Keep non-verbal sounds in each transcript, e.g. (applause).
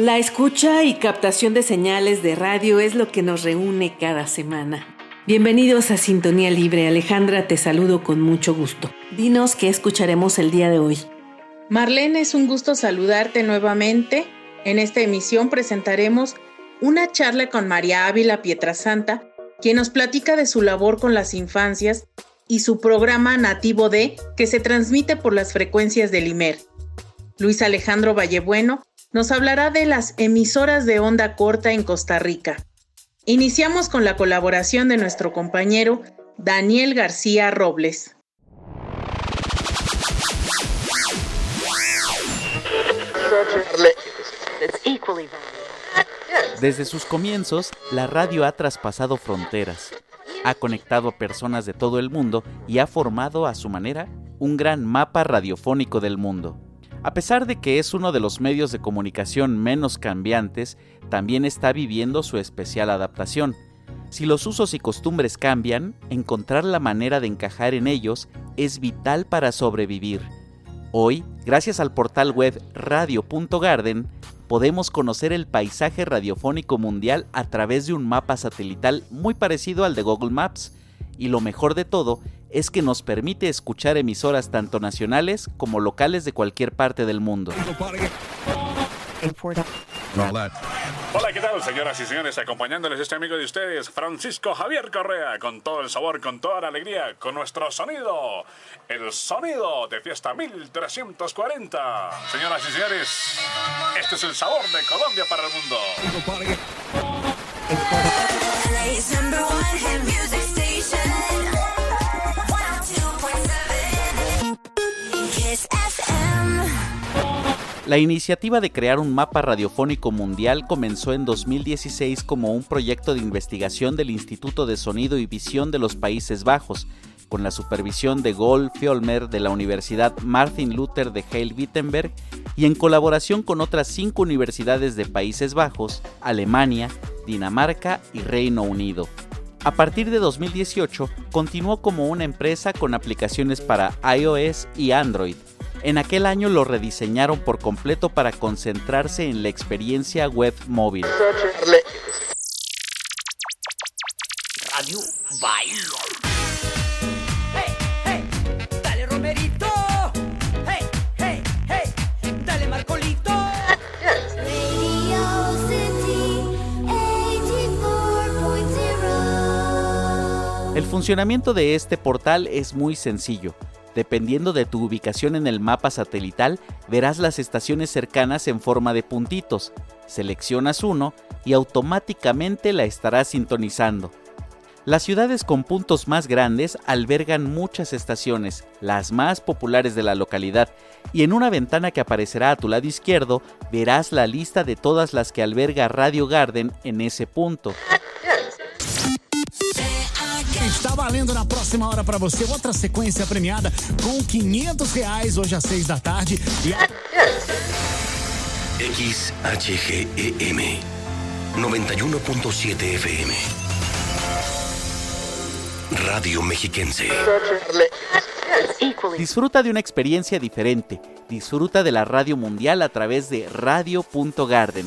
La escucha y captación de señales de radio es lo que nos reúne cada semana. Bienvenidos a Sintonía Libre. Alejandra, te saludo con mucho gusto. Dinos qué escucharemos el día de hoy. Marlene, es un gusto saludarte nuevamente. En esta emisión presentaremos una charla con María Ávila Pietrasanta, quien nos platica de su labor con las infancias y su programa Nativo D, que se transmite por las frecuencias del IMER. Luis Alejandro Vallebueno nos hablará de las emisoras de onda corta en Costa Rica. Iniciamos con la colaboración de nuestro compañero Daniel García Robles. Desde sus comienzos, la radio ha traspasado fronteras, ha conectado a personas de todo el mundo y ha formado a su manera un gran mapa radiofónico del mundo. A pesar de que es uno de los medios de comunicación menos cambiantes, también está viviendo su especial adaptación. Si los usos y costumbres cambian, encontrar la manera de encajar en ellos es vital para sobrevivir. Hoy, gracias al portal web radio.garden, podemos conocer el paisaje radiofónico mundial a través de un mapa satelital muy parecido al de Google Maps, y lo mejor de todo es que nos permite escuchar emisoras tanto nacionales como locales de cualquier parte del mundo. Hola, ¿qué tal, señoras y señores? Acompañándoles este amigo de ustedes, Francisco Javier Correa, con todo el sabor, con toda la alegría, con nuestro sonido, el sonido de Fiesta 1340. Señoras y señores, este es el sabor de Colombia para el mundo. La iniciativa de crear un mapa radiofónico mundial comenzó en 2016 como un proyecto de investigación del Instituto de Sonido y Visión de los Países Bajos, con la supervisión de Gol Fjolmer de la Universidad Martin Luther de Halle-Wittenberg y en colaboración con otras cinco universidades de Países Bajos, Alemania, Dinamarca y Reino Unido. A partir de 2018, continuó como una empresa con aplicaciones para iOS y Android, en aquel año lo rediseñaron por completo para concentrarse en la experiencia web móvil. Radio Bailo. El funcionamiento de este portal es muy sencillo. Dependiendo de tu ubicación en el mapa satelital, verás las estaciones cercanas en forma de puntitos. Seleccionas uno y automáticamente la estarás sintonizando. Las ciudades con puntos más grandes albergan muchas estaciones, las más populares de la localidad, y en una ventana que aparecerá a tu lado izquierdo verás la lista de todas las que alberga Radio Garden en ese punto. Valendo na próxima hora para você outra sequência premiada com 500 reais hoje às 6 da tarde. E... XHGEM 91.7 FM Radio Mexiquense. Disfruta de una experiencia diferente. Disfruta de la radio mundial a través de radio.garden.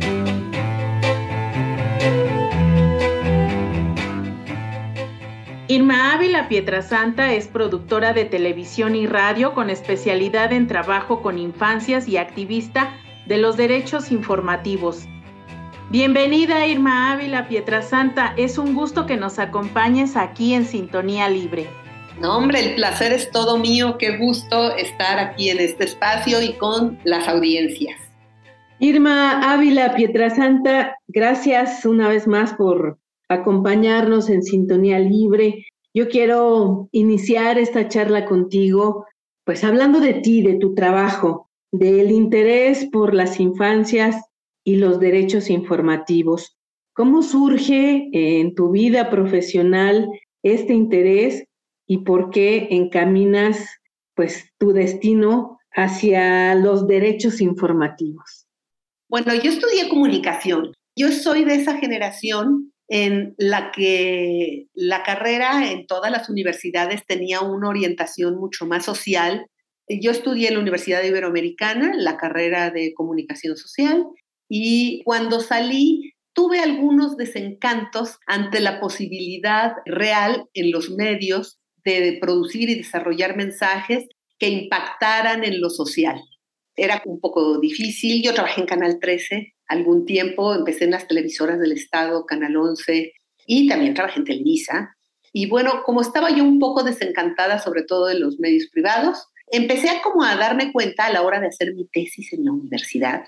Irma Ávila Pietrasanta es productora de televisión y radio con especialidad en trabajo con infancias y activista de los derechos informativos. Bienvenida Irma Ávila Pietrasanta, es un gusto que nos acompañes aquí en Sintonía Libre. No, hombre, el placer es todo mío, qué gusto estar aquí en este espacio y con las audiencias. Irma Ávila Pietrasanta, gracias una vez más por acompañarnos en Sintonía Libre. Yo quiero iniciar esta charla contigo, pues hablando de ti, de tu trabajo, del interés por las infancias y los derechos informativos. ¿Cómo surge en tu vida profesional este interés y por qué encaminas pues tu destino hacia los derechos informativos? Bueno, yo estudié comunicación. Yo soy de esa generación en la que la carrera en todas las universidades tenía una orientación mucho más social. Yo estudié en la Universidad Iberoamericana la carrera de comunicación social y cuando salí tuve algunos desencantos ante la posibilidad real en los medios de producir y desarrollar mensajes que impactaran en lo social. Era un poco difícil. Yo trabajé en Canal 13 algún tiempo, empecé en las televisoras del Estado, Canal 11, y también trabajé en Televisa. Y bueno, como estaba yo un poco desencantada, sobre todo de los medios privados, empecé a como a darme cuenta a la hora de hacer mi tesis en la universidad,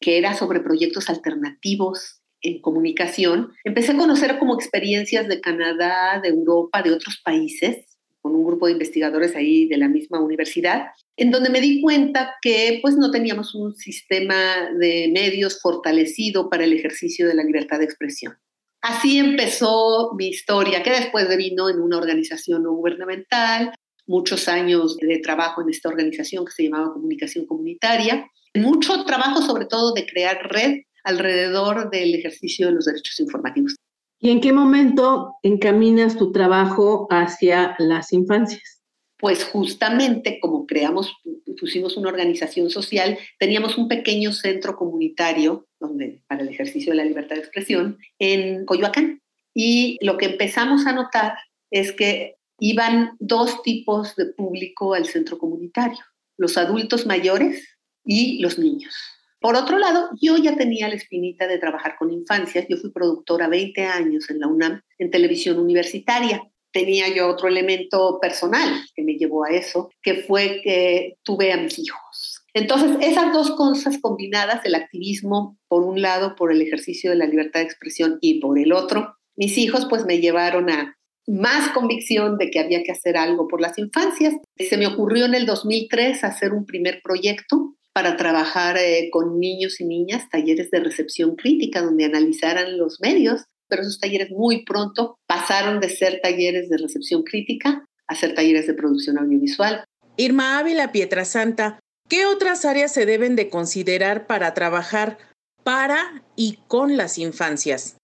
que era sobre proyectos alternativos en comunicación, empecé a conocer como experiencias de Canadá, de Europa, de otros países, con un grupo de investigadores ahí de la misma universidad, en donde me di cuenta que pues no teníamos un sistema de medios fortalecido para el ejercicio de la libertad de expresión. Así empezó mi historia, que después vino en una organización no gubernamental, muchos años de trabajo en esta organización que se llamaba Comunicación Comunitaria, mucho trabajo sobre todo de crear red alrededor del ejercicio de los derechos informativos. ¿Y en qué momento encaminas tu trabajo hacia las infancias? Pues justamente como creamos, pusimos una organización social, teníamos un pequeño centro comunitario donde, para el ejercicio de la libertad de expresión en Coyoacán. Y lo que empezamos a notar es que iban dos tipos de público al centro comunitario, los adultos mayores y los niños. Por otro lado, yo ya tenía la espinita de trabajar con infancias. Yo fui productora 20 años en la UNAM en televisión universitaria. Tenía yo otro elemento personal que me llevó a eso, que fue que tuve a mis hijos. Entonces, esas dos cosas combinadas, el activismo por un lado, por el ejercicio de la libertad de expresión y por el otro, mis hijos pues me llevaron a más convicción de que había que hacer algo por las infancias. Se me ocurrió en el 2003 hacer un primer proyecto para trabajar eh, con niños y niñas, talleres de recepción crítica, donde analizaran los medios, pero esos talleres muy pronto pasaron de ser talleres de recepción crítica a ser talleres de producción audiovisual. Irma Ávila Pietrasanta, ¿qué otras áreas se deben de considerar para trabajar para y con las infancias?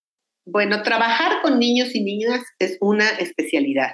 Bueno, trabajar con niños y niñas es una especialidad.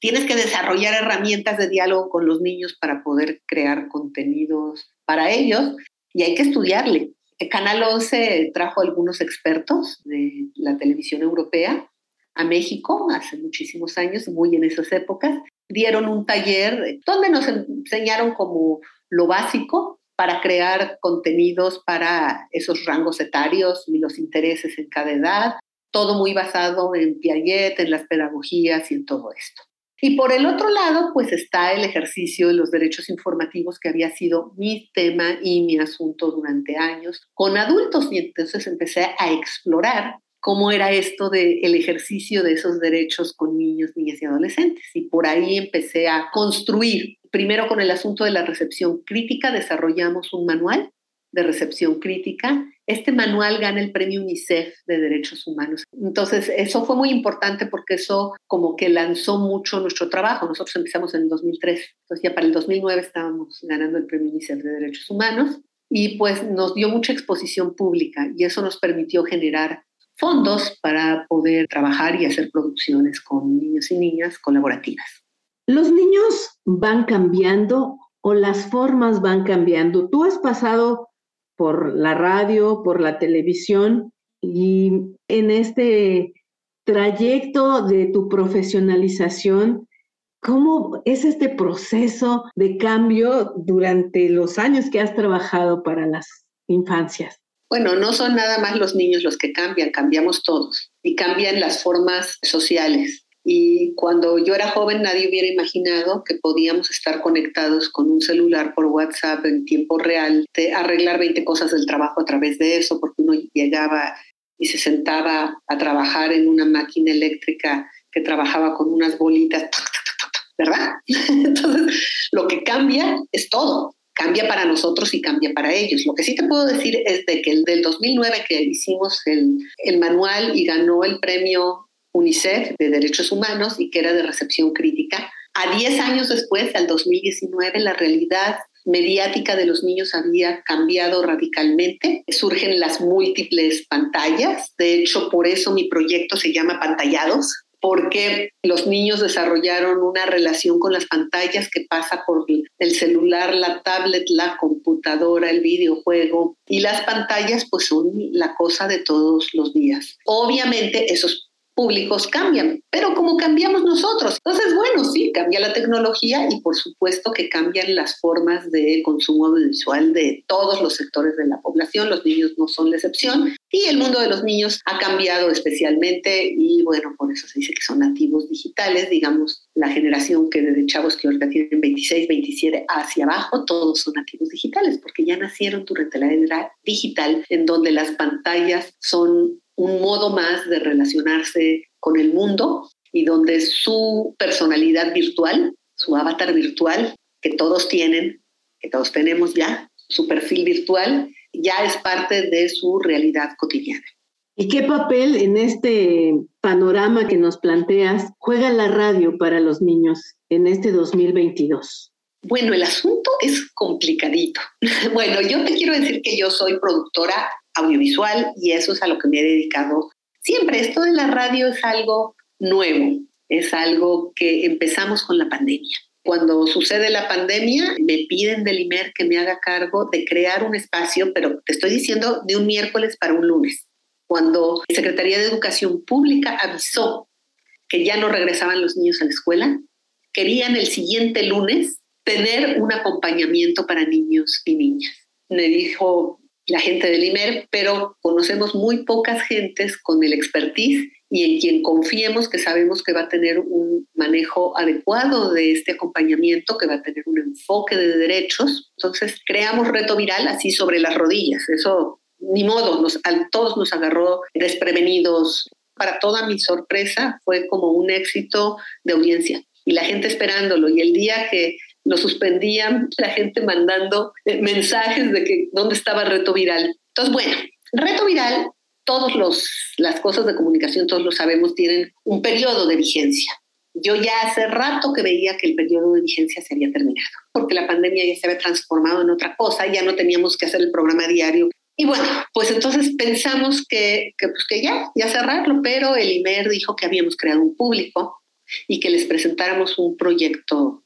Tienes que desarrollar herramientas de diálogo con los niños para poder crear contenidos para ellos y hay que estudiarle. El Canal 11 trajo algunos expertos de la televisión europea a México hace muchísimos años, muy en esas épocas. Dieron un taller donde nos enseñaron como lo básico para crear contenidos para esos rangos etarios y los intereses en cada edad, todo muy basado en Piaget, en las pedagogías y en todo esto. Y por el otro lado, pues está el ejercicio de los derechos informativos, que había sido mi tema y mi asunto durante años con adultos. Y entonces empecé a explorar cómo era esto del ejercicio de esos derechos con niños, niñas y adolescentes. Y por ahí empecé a construir, primero con el asunto de la recepción crítica, desarrollamos un manual de recepción crítica. Este manual gana el premio UNICEF de Derechos Humanos. Entonces, eso fue muy importante porque eso como que lanzó mucho nuestro trabajo. Nosotros empezamos en el 2003, entonces ya para el 2009 estábamos ganando el premio UNICEF de Derechos Humanos y pues nos dio mucha exposición pública y eso nos permitió generar fondos para poder trabajar y hacer producciones con niños y niñas colaborativas. ¿Los niños van cambiando o las formas van cambiando? Tú has pasado por la radio, por la televisión y en este trayecto de tu profesionalización, ¿cómo es este proceso de cambio durante los años que has trabajado para las infancias? Bueno, no son nada más los niños los que cambian, cambiamos todos y cambian las formas sociales. Y cuando yo era joven nadie hubiera imaginado que podíamos estar conectados con un celular por WhatsApp en tiempo real, de arreglar 20 cosas del trabajo a través de eso, porque uno llegaba y se sentaba a trabajar en una máquina eléctrica que trabajaba con unas bolitas, ¿verdad? (laughs) Entonces, lo que cambia es todo. Cambia para nosotros y cambia para ellos. Lo que sí te puedo decir es de que el del 2009 que hicimos el, el manual y ganó el premio UNICEF de Derechos Humanos y que era de recepción crítica. A 10 años después, al 2019, la realidad mediática de los niños había cambiado radicalmente. Surgen las múltiples pantallas. De hecho, por eso mi proyecto se llama Pantallados, porque los niños desarrollaron una relación con las pantallas que pasa por el celular, la tablet, la computadora, el videojuego y las pantallas pues son la cosa de todos los días. Obviamente esos públicos cambian, pero como cambiamos nosotros. Entonces, bueno, sí, cambia la tecnología y por supuesto que cambian las formas de consumo audiovisual de todos los sectores de la población, los niños no son la excepción y el mundo de los niños ha cambiado especialmente y bueno, por eso se dice que son nativos digitales, digamos, la generación que de chavos que ahorita tienen 26, 27 hacia abajo, todos son nativos digitales porque ya nacieron durante la era digital en donde las pantallas son un modo más de relacionarse con el mundo y donde su personalidad virtual, su avatar virtual, que todos tienen, que todos tenemos ya, su perfil virtual, ya es parte de su realidad cotidiana. ¿Y qué papel en este panorama que nos planteas juega la radio para los niños en este 2022? Bueno, el asunto es complicadito. (laughs) Bueno, yo te quiero decir que yo soy productora audiovisual y eso es a lo que me he dedicado siempre. Esto de la radio es algo nuevo, es algo que empezamos con la pandemia. Cuando sucede la pandemia, me piden del IMER que me haga cargo de crear un espacio, pero te estoy diciendo de un miércoles para un lunes. Cuando la Secretaría de Educación Pública avisó que ya no regresaban los niños a la escuela, querían el siguiente lunes tener un acompañamiento para niños y niñas. Me dijo la gente del IMER, pero conocemos muy pocas gentes con el expertise y en quien confiemos que sabemos que va a tener un manejo adecuado de este acompañamiento, que va a tener un enfoque de derechos. Entonces, creamos reto viral así sobre las rodillas. Eso, ni modo, nos, a todos nos agarró desprevenidos. Para toda mi sorpresa, fue como un éxito de audiencia y la gente esperándolo. Y el día que lo suspendían, la gente mandando eh, mensajes de que dónde estaba reto viral. Entonces, bueno, reto viral, todas las cosas de comunicación, todos lo sabemos, tienen un periodo de vigencia. Yo ya hace rato que veía que el periodo de vigencia se había terminado, porque la pandemia ya se había transformado en otra cosa, ya no teníamos que hacer el programa diario. Y bueno, pues entonces pensamos que, que, pues que ya, ya cerrarlo, pero el IMER dijo que habíamos creado un público y que les presentáramos un proyecto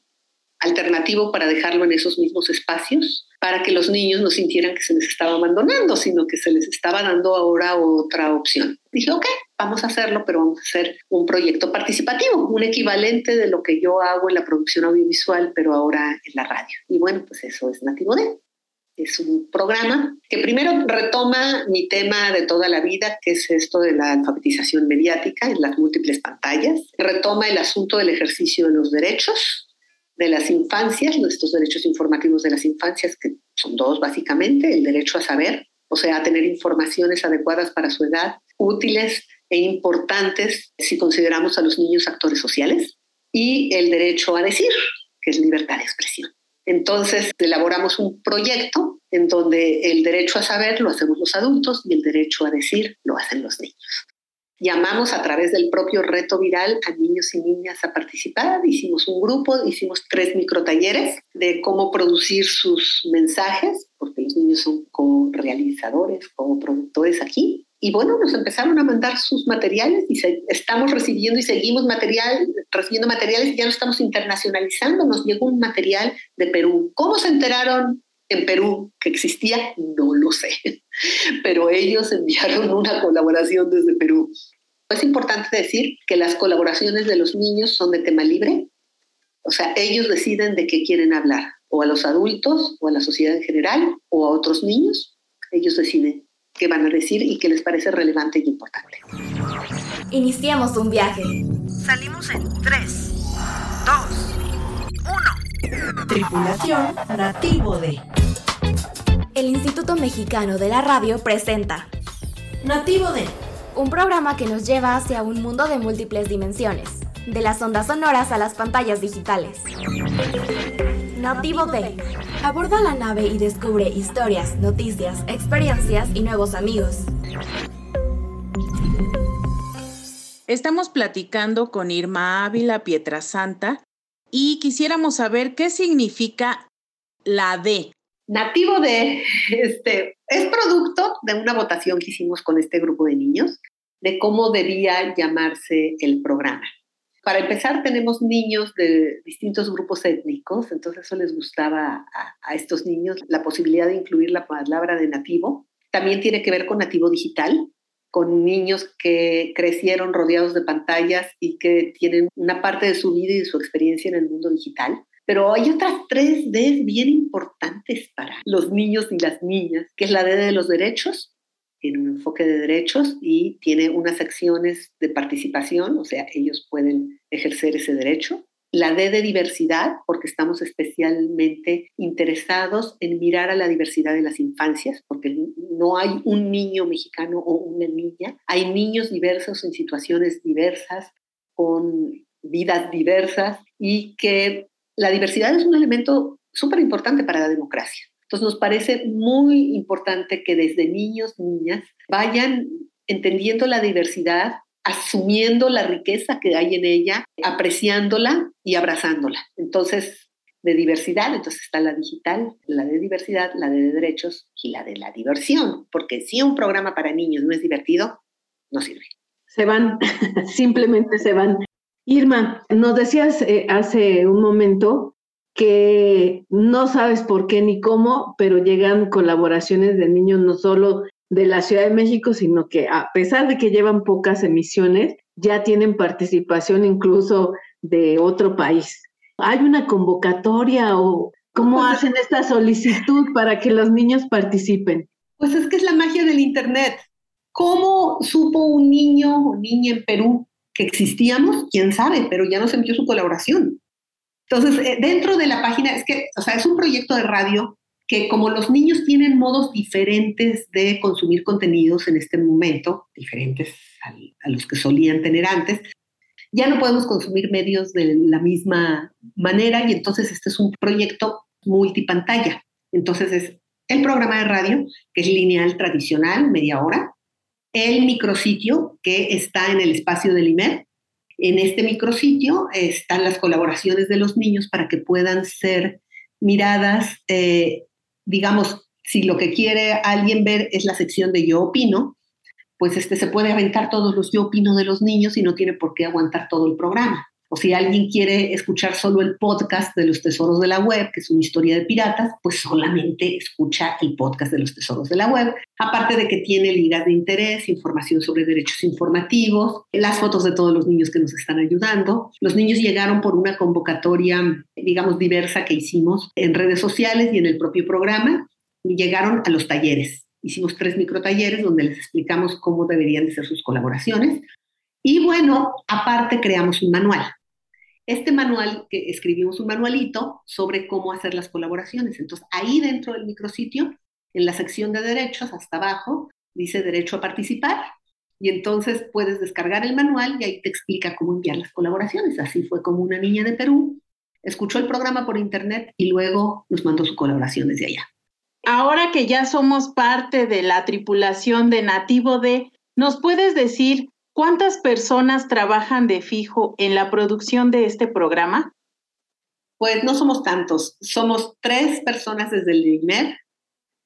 alternativo para dejarlo en esos mismos espacios, para que los niños no sintieran que se les estaba abandonando, sino que se les estaba dando ahora otra opción. Dije, ok, vamos a hacerlo, pero vamos a hacer un proyecto participativo, un equivalente de lo que yo hago en la producción audiovisual, pero ahora en la radio. Y bueno, pues eso es Nativo D. Es un programa que primero retoma mi tema de toda la vida, que es esto de la alfabetización mediática en las múltiples pantallas. Retoma el asunto del ejercicio de los derechos, de las infancias, nuestros derechos informativos de las infancias, que son dos básicamente, el derecho a saber, o sea, a tener informaciones adecuadas para su edad, útiles e importantes si consideramos a los niños actores sociales, y el derecho a decir, que es libertad de expresión. Entonces, elaboramos un proyecto en donde el derecho a saber lo hacemos los adultos y el derecho a decir lo hacen los niños. Llamamos a través del propio reto viral a niños y niñas a participar. Hicimos un grupo, hicimos tres microtalleres de cómo producir sus mensajes, porque los niños son co-realizadores, co-productores aquí. Y bueno, nos empezaron a mandar sus materiales y estamos recibiendo y seguimos material, recibiendo materiales ya no estamos internacionalizando. Nos llegó un material de Perú. ¿Cómo se enteraron en Perú que existía? No lo sé, pero ellos enviaron una colaboración desde Perú. Es importante decir que las colaboraciones de los niños son de tema libre, o sea, ellos deciden de qué quieren hablar, o a los adultos, o a la sociedad en general, o a otros niños, ellos deciden qué van a decir y qué les parece relevante y importante. Iniciamos un viaje. Salimos en 3, Tripulación Nativo de. El Instituto Mexicano de la Radio presenta Nativo de. Un programa que nos lleva hacia un mundo de múltiples dimensiones, de las ondas sonoras a las pantallas digitales. Nativo de. Aborda la nave y descubre historias, noticias, experiencias y nuevos amigos. Estamos platicando con Irma Ávila Pietrasanta y quisiéramos saber qué significa la D. Nativo de, este, es producto de una votación que hicimos con este grupo de niños de cómo debía llamarse el programa. Para empezar, tenemos niños de distintos grupos étnicos, entonces eso les gustaba a, a, estos niños la posibilidad de incluir la palabra de nativo. También tiene que ver con nativo digital, con niños que crecieron rodeados de pantallas y que tienen una parte de su vida y de su experiencia en el mundo digital. Pero hay otras tres Ds bien importantes para los niños y las niñas, que es la D de los derechos, tiene un enfoque de derechos y tiene unas acciones de participación, o sea, ellos pueden ejercer ese derecho la D de diversidad, porque estamos especialmente interesados en mirar a la diversidad de las infancias, porque no hay un niño mexicano o una niña, hay niños diversos en situaciones diversas, con vidas diversas, y que la diversidad es un elemento súper importante para la democracia. Entonces nos parece muy importante que desde niños, niñas, vayan entendiendo la diversidad asumiendo la riqueza que hay en ella, apreciándola y abrazándola. Entonces, de diversidad, entonces está la digital, la de diversidad, la de derechos y la de la diversión, porque si un programa para niños no es divertido, no sirve. Se van, (laughs) simplemente se van. Irma, nos decías eh, hace un momento que no sabes por qué ni cómo, pero llegan colaboraciones de niños no solo de la Ciudad de México, sino que a pesar de que llevan pocas emisiones, ya tienen participación incluso de otro país. ¿Hay una convocatoria o cómo pues hacen esta solicitud para que los niños participen? Pues es que es la magia del Internet. ¿Cómo supo un niño o niña en Perú que existíamos? ¿Quién sabe? Pero ya nos envió su colaboración. Entonces, eh, dentro de la página, es que, o sea, es un proyecto de radio que como los niños tienen modos diferentes de consumir contenidos en este momento, diferentes a, los que solían tener antes, ya no podemos consumir medios de la misma manera y entonces este es un proyecto multipantalla. Entonces es el programa de radio, que es lineal tradicional, media hora, el micrositio que está en el espacio del IMER. En este micrositio están las colaboraciones de los niños para que puedan ser miradas eh, digamos, si lo que quiere alguien ver es la sección de yo opino, pues este se puede aventar todos los yo opino de los niños y no tiene por qué aguantar todo el programa. O si alguien quiere escuchar solo el podcast de los tesoros de la web, que es una historia de piratas, pues solamente escucha el podcast de los tesoros de la web. Aparte de que tiene ligas de interés, información sobre derechos informativos, las fotos de todos los niños que nos están ayudando. Los niños llegaron por una convocatoria, digamos, diversa que hicimos en redes sociales y en el propio programa. Y llegaron a los talleres. Hicimos tres microtalleres donde les explicamos cómo deberían de ser sus colaboraciones. Y bueno, aparte creamos un manual. Este manual, que escribimos un manualito sobre cómo hacer las colaboraciones. Entonces, ahí dentro del micrositio, en la sección de derechos, hasta abajo, dice derecho a participar. Y entonces puedes descargar el manual y ahí te explica cómo enviar las colaboraciones. Así fue como una niña de Perú escuchó el programa por internet y luego nos mandó su colaboración desde allá. Ahora que ya somos parte de la tripulación de Nativo D, ¿nos puedes decir ¿Cuántas personas trabajan de fijo en la producción de este programa? Pues no somos tantos, somos tres personas desde el IMER,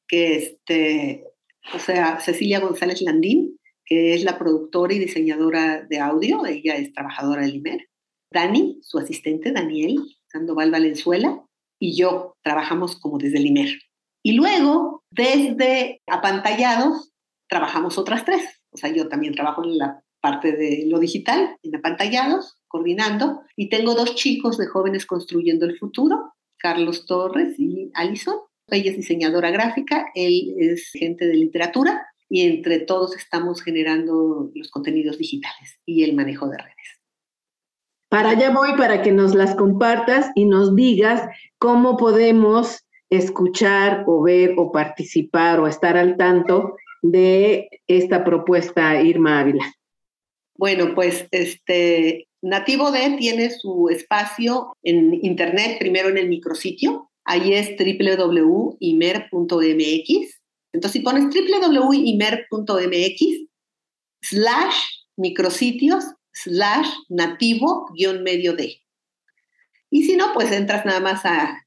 que este, o sea, Cecilia González Landín, que es la productora y diseñadora de audio, ella es trabajadora del IMER, Dani, su asistente, Daniel Sandoval Valenzuela, y yo trabajamos como desde el IMER. Y luego, desde apantallados, trabajamos otras tres. O sea, yo también trabajo en la parte de lo digital, en apantallados, coordinando. Y tengo dos chicos de Jóvenes Construyendo el Futuro, Carlos Torres y Alison. Ella es diseñadora gráfica, él es gente de literatura y entre todos estamos generando los contenidos digitales y el manejo de redes. Para allá voy para que nos las compartas y nos digas cómo podemos escuchar o ver o participar o estar al tanto de esta propuesta, Irma Ávila. Bueno, pues este Nativo D tiene su espacio en internet, primero en el micrositio, ahí es www.imer.mx. Entonces, si pones www.imer.mx slash micrositios slash nativo guion medio D. Y si no, pues entras nada más a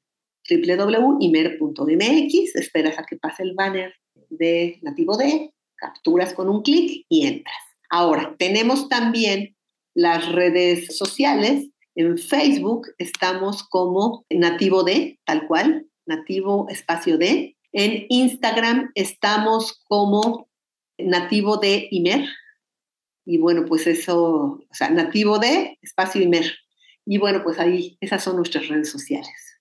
www.imer.mx, esperas a que pase el banner de Nativo D, capturas con un clic y entras. Ahora, tenemos también las redes sociales. En Facebook estamos como Nativo D, tal cual, Nativo Espacio D. En Instagram estamos como Nativo de Imer. Y bueno, pues eso, o sea, Nativo de Espacio Imer. Y bueno, pues ahí, esas son nuestras redes sociales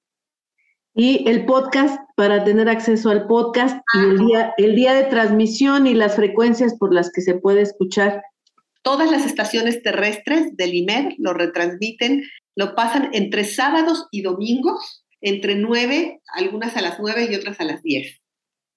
y el podcast para tener acceso al podcast y el día, el día de transmisión y las frecuencias por las que se puede escuchar. Todas las estaciones terrestres del IMER lo retransmiten, lo pasan entre sábados y domingos, entre nueve, algunas a las nueve y otras a las diez,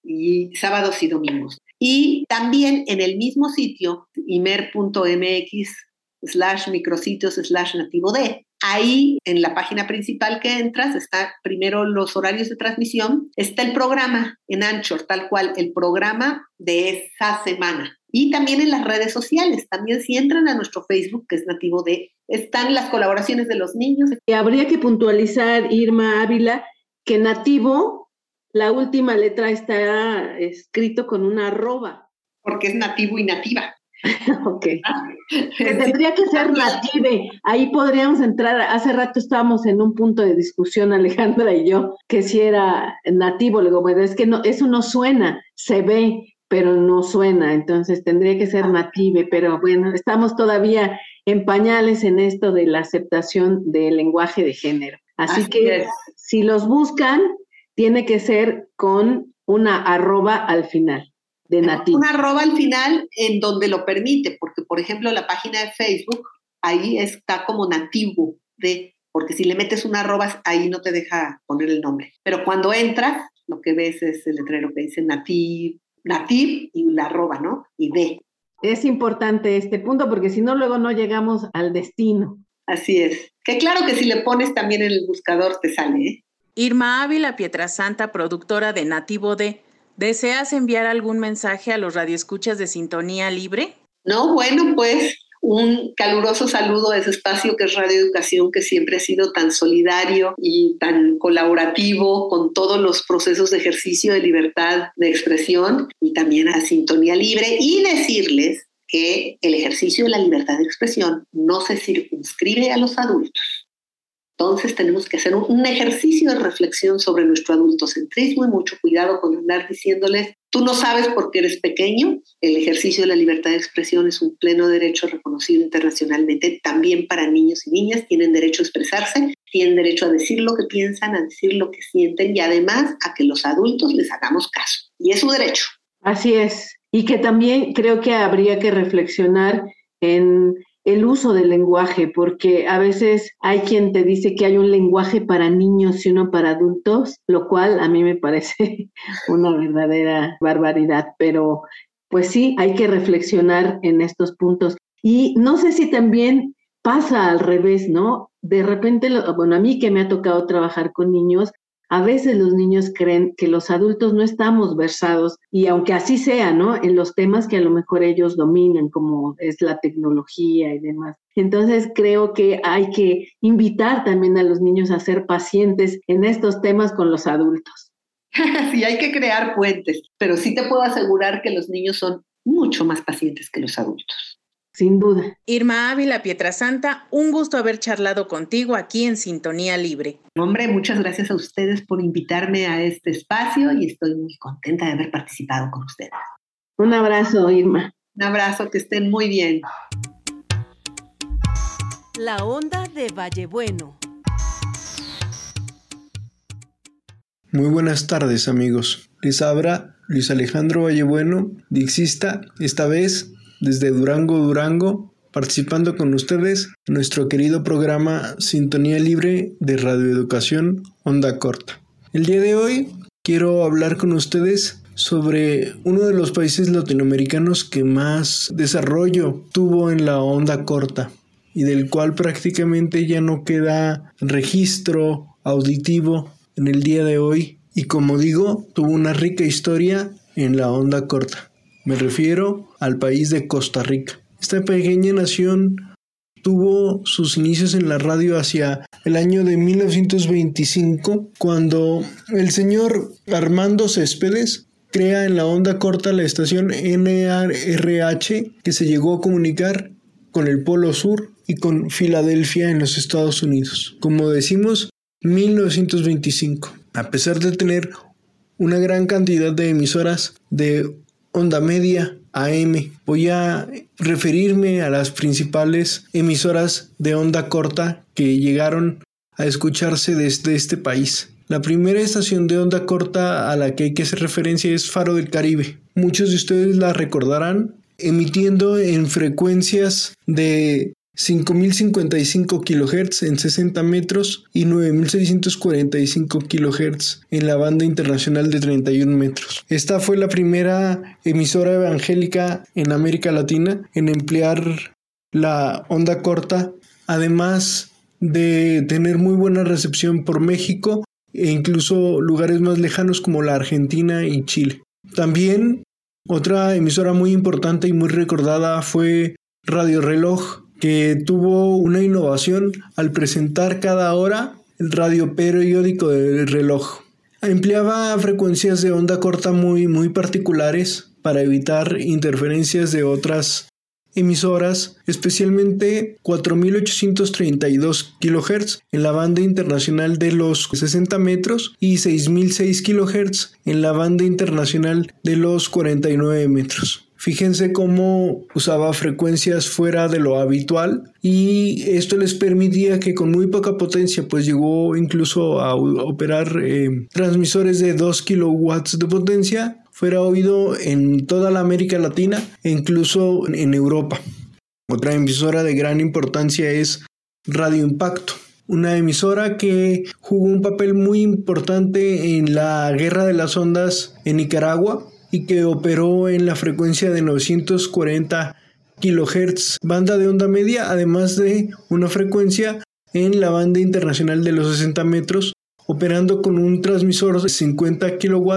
y sábados y domingos. Y también en el mismo sitio, imer.mx slash micrositios slash nativo D, Ahí en la página principal que entras está primero los horarios de transmisión, está el programa en Anchor, tal cual, el programa de esa semana. Y también en las redes sociales, también si entran a nuestro Facebook, que es nativo de, están las colaboraciones de los niños. Y habría que puntualizar, Irma Ávila, que nativo, la última letra está escrito con una arroba. Porque es nativo y nativa. (laughs) ok. tendría que ser native. Ahí podríamos entrar. Hace rato estábamos en un punto de discusión, Alejandra y yo, que si era nativo. Le digo, bueno, es que no, eso no suena, se ve, pero no suena. Entonces tendría que ser native. Pero bueno, estamos todavía en pañales en esto de la aceptación del lenguaje de género. Así, que si los buscan, tiene que ser con una arroba al final de nativo. Una arroba al final en donde lo permite, porque por ejemplo la página de Facebook, ahí está como nativo de, porque si le metes una arroba, ahí no te deja poner el nombre. Pero cuando entras, lo que ves es el letrero que dice nativ, nativ y la arroba, ¿no? Y de. Es importante este punto porque si no, luego no llegamos al destino. Así es. Que claro que si le pones también en el buscador te sale, ¿eh? Irma Ávila Pietrasanta, productora de Nativo de ¿Deseas enviar algún mensaje a los radioescuchas de Sintonía Libre? No, bueno, pues un caluroso saludo a ese espacio que es Radio Educación, que siempre ha sido tan solidario y tan colaborativo con todos los procesos de ejercicio de libertad de expresión y también a Sintonía Libre y decirles que el ejercicio de la libertad de expresión no se circunscribe a los adultos entonces tenemos que hacer un, ejercicio de reflexión sobre nuestro adultocentrismo y mucho cuidado con andar diciéndoles, tú no sabes por qué eres pequeño, el ejercicio de la libertad de expresión es un pleno derecho reconocido internacionalmente, también para niños y niñas, tienen derecho a expresarse, tienen derecho a decir lo que piensan, a decir lo que sienten y además a que los adultos les hagamos caso. Y es su derecho. Así es. Y que también creo que habría que reflexionar en el uso del lenguaje, porque a veces hay quien te dice que hay un lenguaje para niños y uno para adultos, lo cual a mí me parece (laughs) una verdadera barbaridad, pero pues sí, hay que reflexionar en estos puntos. Y no sé si también pasa al revés, ¿no? De repente, bueno, a mí que me ha tocado trabajar con niños, a veces los niños creen que los adultos no estamos versados y aunque así sea, ¿no? En los temas que a lo mejor ellos dominan, como es la tecnología y demás. Entonces creo que hay que invitar también a los niños a ser pacientes en estos temas con los adultos. (laughs) Sí, hay que crear puentes, pero sí te puedo asegurar que los niños son mucho más pacientes que los adultos. Sin duda. Irma Ávila Pietrasanta, un gusto haber charlado contigo aquí en Sintonía Libre. Hombre, muchas gracias a ustedes por invitarme a este espacio y estoy muy contenta de haber participado con ustedes. Un abrazo, Irma. Un abrazo, que estén muy bien. La onda de Vallebueno. Muy buenas tardes amigos. Les habla Luis Alejandro Vallebueno, dixista, esta vez desde Durango, Durango, participando con ustedes en nuestro querido programa Sintonía Libre de Radioeducación Onda Corta. El día de hoy quiero hablar con ustedes sobre uno de los países latinoamericanos que más desarrollo tuvo en la onda corta y del cual prácticamente ya no queda registro auditivo en el día de hoy y como digo, tuvo una rica historia en la onda corta. Me refiero al país de Costa Rica. Esta pequeña nación tuvo sus inicios en la radio hacia el año de 1925, cuando el señor Armando Céspedes crea en la onda corta la estación NRH que se llegó a comunicar con el Polo Sur y con Filadelfia en los Estados Unidos. Como decimos, 1925. A pesar de tener una gran cantidad de emisoras de onda media AM, voy a referirme a las principales emisoras de onda corta que llegaron a escucharse desde este país. La primera estación de onda corta a la que hay que hacer referencia es Faro del Caribe. Muchos de ustedes la recordarán emitiendo en frecuencias de 5055 kHz en 60 metros y 9645 kHz en la banda internacional de 31 metros. Esta fue la primera emisora evangélica en América Latina en emplear la onda corta, además de tener muy buena recepción por México e incluso lugares más lejanos como la Argentina y Chile. También otra emisora muy importante y muy recordada fue Radio Reloj, que tuvo una innovación al presentar cada hora el radio periódico del reloj. Empleaba frecuencias de onda corta muy, muy particulares para evitar interferencias de otras emisoras, especialmente 4832 kHz en la banda internacional de los 60 metros y 6006 kHz en la banda internacional de los 49 metros. Fíjense cómo usaba frecuencias fuera de lo habitual y esto les permitía que con muy poca potencia pues llegó incluso a operar eh, transmisores de 2 kilowatts de potencia fuera oído en toda la América Latina e incluso en Europa. Otra emisora de gran importancia es Radio Impacto, una emisora que jugó un papel muy importante en la guerra de las ondas en Nicaragua y que operó en la frecuencia de 940 kHz, banda de onda media, además de una frecuencia en la banda internacional de los 60 metros, operando con un transmisor de 50 kW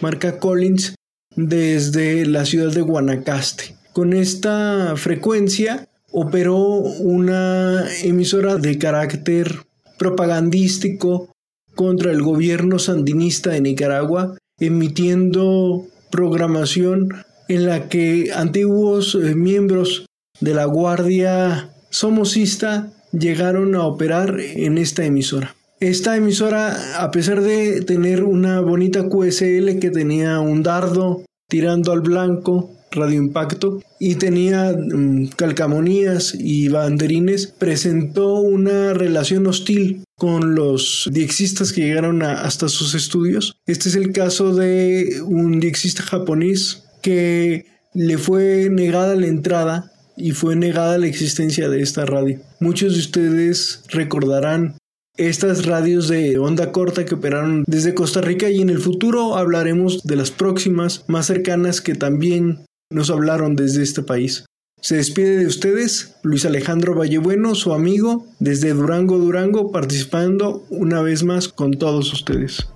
marca Collins desde la ciudad de Guanacaste. Con esta frecuencia operó una emisora de carácter propagandístico contra el gobierno sandinista de Nicaragua, emitiendo programación en la que antiguos eh, miembros de la Guardia Somocista llegaron a operar en esta emisora. Esta emisora, a pesar de tener una bonita QSL que tenía un dardo tirando al blanco, radioimpacto, y tenía mm, calcamonías y banderines, presentó una relación hostil con los diexistas que llegaron hasta sus estudios. Este es el caso de un diexista japonés que le fue negada la entrada y fue negada la existencia de esta radio. Muchos de ustedes recordarán estas radios de onda corta que operaron desde Costa Rica y en el futuro hablaremos de las próximas más cercanas que también nos hablaron desde este país. Se despide de ustedes Luis Alejandro Vallebueno, su amigo, desde Durango, Durango, participando una vez más con todos ustedes.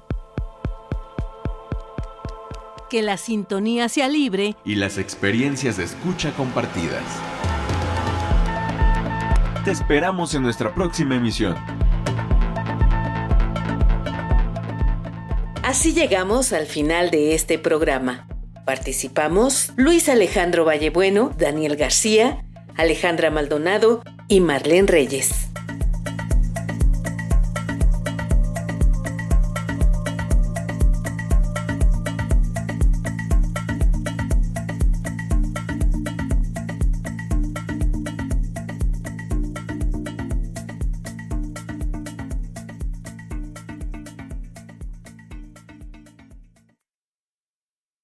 Que la sintonía sea libre y las experiencias de escucha compartidas. Te esperamos en nuestra próxima emisión. Así llegamos al final de este programa. Participamos Luis Alejandro Vallebueno, Daniel García, Alejandra Maldonado y Marlene Reyes.